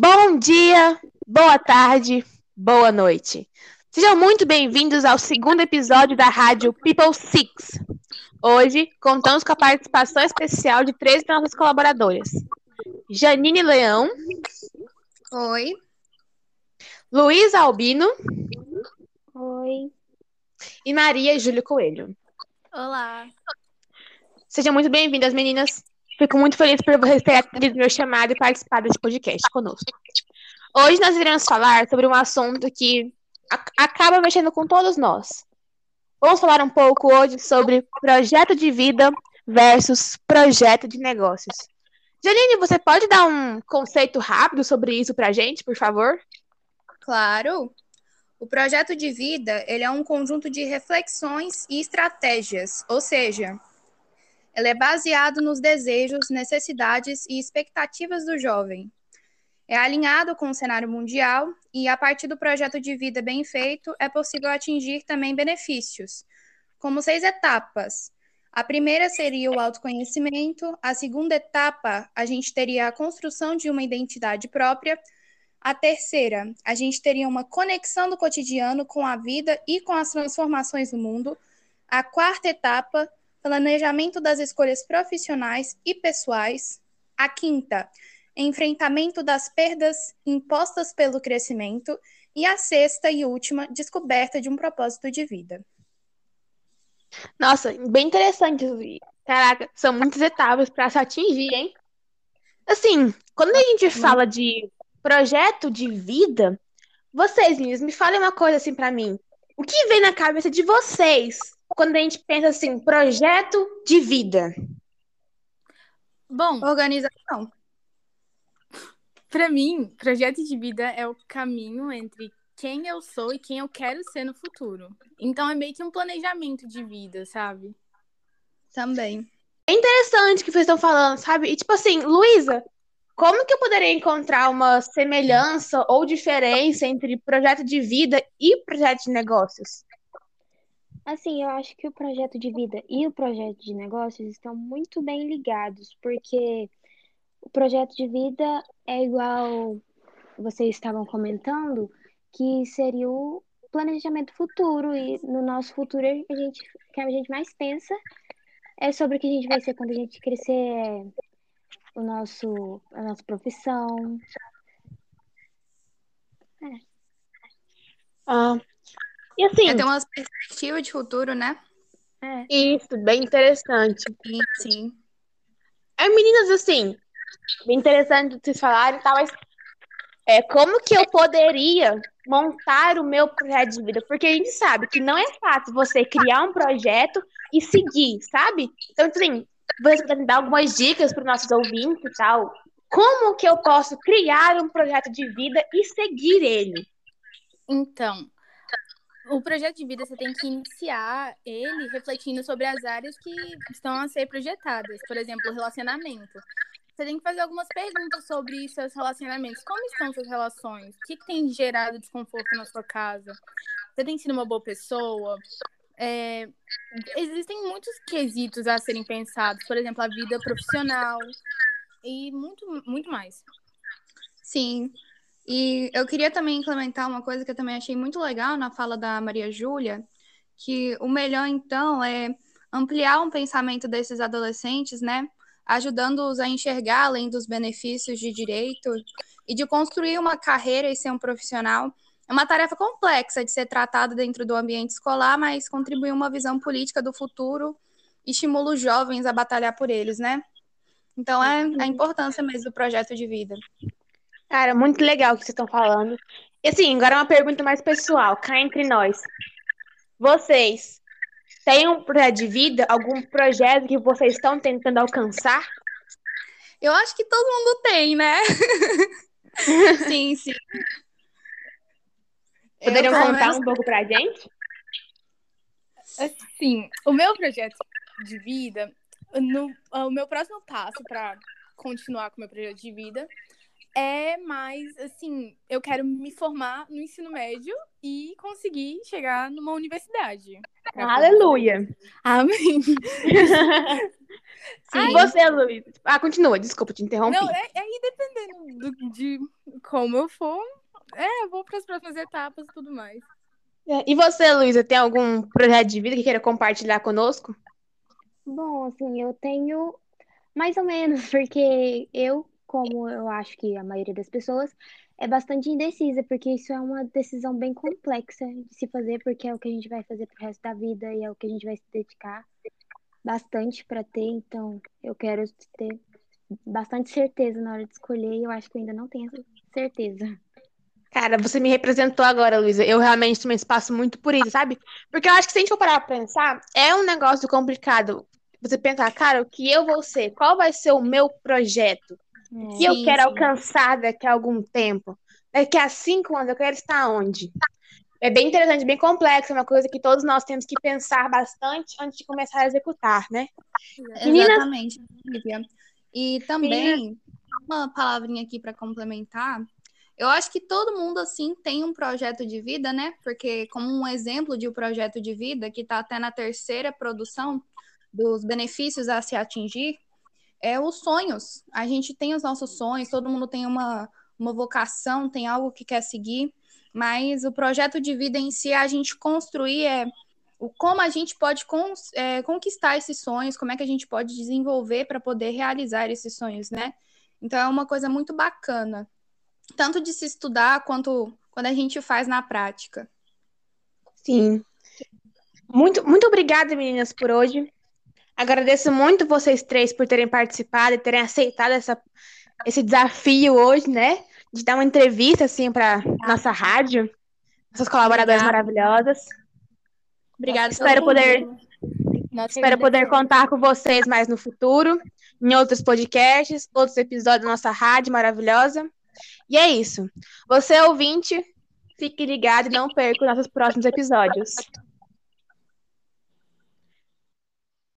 Bom dia, boa tarde, boa noite. Sejam muito bem-vindos ao segundo episódio da rádio People Six. Hoje, contamos com a participação especial de três de nossas colaboradoras. Janine Leão. Oi. Luiz Albino. Oi. E Maria Júlia Coelho. Olá. Sejam muito bem-vindas, meninas. Fico muito feliz por vocês terem atendido meu chamado e participado desse podcast conosco. Hoje nós iremos falar sobre um assunto que acaba mexendo com todos nós. Vamos falar um pouco hoje sobre projeto de vida versus projeto de negócios. Janine, você pode dar um conceito rápido sobre isso para a gente, por favor? Claro. O projeto de vida ele é um conjunto de reflexões e estratégias, ou seja, ele é baseado nos desejos, necessidades e expectativas do jovem. É alinhado com o cenário mundial e, a partir do projeto de vida bem feito, é possível atingir também benefícios, como seis etapas. A primeira seria o autoconhecimento, a segunda etapa, a gente teria a construção de uma identidade própria. A terceira, a gente teria uma conexão do cotidiano com a vida e com as transformações do mundo. A quarta etapa, planejamento das escolhas profissionais e pessoais. A quinta, enfrentamento das perdas impostas pelo crescimento. E a sexta e última, descoberta de um propósito de vida. Nossa, bem interessante. Caraca, são muitas etapas para se atingir, hein? Assim, quando a gente fala de projeto de vida, vocês, meninas, me falem uma coisa assim para mim. O que vem na cabeça de vocês quando a gente pensa assim, projeto de vida? Bom, organização. Para mim, projeto de vida é o caminho entre quem eu sou e quem eu quero ser no futuro. Então é meio que um planejamento de vida, sabe? Também. É interessante o que vocês estão falando, sabe? E tipo assim, Luísa, como que eu poderia encontrar uma semelhança ou diferença entre projeto de vida e projeto de negócios? Assim, eu acho que o projeto de vida e o projeto de negócios estão muito bem ligados, porque o projeto de vida é igual vocês estavam comentando, que seria o planejamento futuro e no nosso futuro a gente que a gente mais pensa é sobre o que a gente vai ser quando a gente crescer, o nosso a nossa profissão. É. Ah, e assim. É ter uma perspectiva de futuro, né? É. Isso, bem interessante. Sim, sim. É, meninas, assim, bem interessante vocês falarem e tal, mas é, como que eu poderia montar o meu projeto de vida? Porque a gente sabe que não é fácil você criar um projeto e seguir, sabe? Então, assim, você pode dar algumas dicas para os nossos ouvintes e tal. Como que eu posso criar um projeto de vida e seguir ele? Então, o projeto de vida você tem que iniciar ele refletindo sobre as áreas que estão a ser projetadas. Por exemplo, relacionamento. Você tem que fazer algumas perguntas sobre seus relacionamentos. Como estão suas relações? O que tem gerado desconforto na sua casa? Você tem sido uma boa pessoa? É, existem muitos quesitos a serem pensados. Por exemplo, a vida profissional e muito, muito mais. Sim. E eu queria também implementar uma coisa que eu também achei muito legal na fala da Maria Júlia, que o melhor, então, é ampliar um pensamento desses adolescentes, né? Ajudando-os a enxergar além dos benefícios de direito e de construir uma carreira e ser um profissional. É uma tarefa complexa de ser tratada dentro do ambiente escolar, mas contribui uma visão política do futuro e estimula os jovens a batalhar por eles, né? Então, é a importância mesmo do projeto de vida. Cara, muito legal o que vocês estão falando. E assim, agora uma pergunta mais pessoal, cá entre nós. Vocês têm um projeto de vida, algum projeto que vocês estão tentando alcançar? Eu acho que todo mundo tem, né? sim, sim. Poderiam Eu, contar um pouco pra gente? Sim, o meu projeto de vida, no, o meu próximo passo para continuar com o meu projeto de vida é mais assim, eu quero me formar no ensino médio e conseguir chegar numa universidade. Aleluia! Amém! Sim, Ai, você, Luiz. Ah, continua, desculpa te interromper. Não, é, é aí dependendo do, de como eu for, é, eu vou para as próximas etapas e tudo mais. É, E você, Luísa, tem algum projeto de vida que queira compartilhar conosco? Bom, assim, eu tenho mais ou menos, porque eu, como eu acho que a maioria das pessoas, é bastante indecisa, porque isso é uma decisão bem complexa de se fazer, porque é o que a gente vai fazer pro resto da vida e é o que a gente vai se dedicar bastante para ter, então eu quero ter bastante certeza na hora de escolher e eu acho que eu ainda não tenho essa certeza. Cara, você me representou agora, Luísa. Eu realmente também passo muito por isso, sabe? Porque eu acho que se a gente for parar pra pensar, é um negócio complicado. Você pensar, cara, o que eu vou ser? Qual vai ser o meu projeto? O que eu Sim, quero sim. alcançar daqui a algum tempo? Daqui a cinco anos eu quero estar onde? É bem interessante, bem complexo, é uma coisa que todos nós temos que pensar bastante antes de começar a executar, né? Exatamente, Lívia. E também, uma palavrinha aqui para complementar. Eu acho que todo mundo, assim, tem um projeto de vida, né? Porque, como um exemplo de um projeto de vida, que está até na terceira produção dos benefícios a se atingir, é os sonhos. A gente tem os nossos sonhos, todo mundo tem uma, uma vocação, tem algo que quer seguir, mas o projeto de vida em si, a gente construir é o como a gente pode cons- é, conquistar esses sonhos, como é que a gente pode desenvolver para poder realizar esses sonhos, né? Então é uma coisa muito bacana, tanto de se estudar quanto quando a gente faz na prática. Sim. Muito, muito obrigada, meninas, por hoje. Agradeço muito vocês três por terem participado e terem aceitado essa, esse desafio hoje, né? De dar uma entrevista, assim, para nossa rádio. Essas colaboradoras Obrigada. maravilhosas. Obrigada. Espero poder, espero poder contar com vocês mais no futuro, em outros podcasts, outros episódios da nossa rádio maravilhosa. E é isso. Você, ouvinte, fique ligado e não perca os nossos próximos episódios.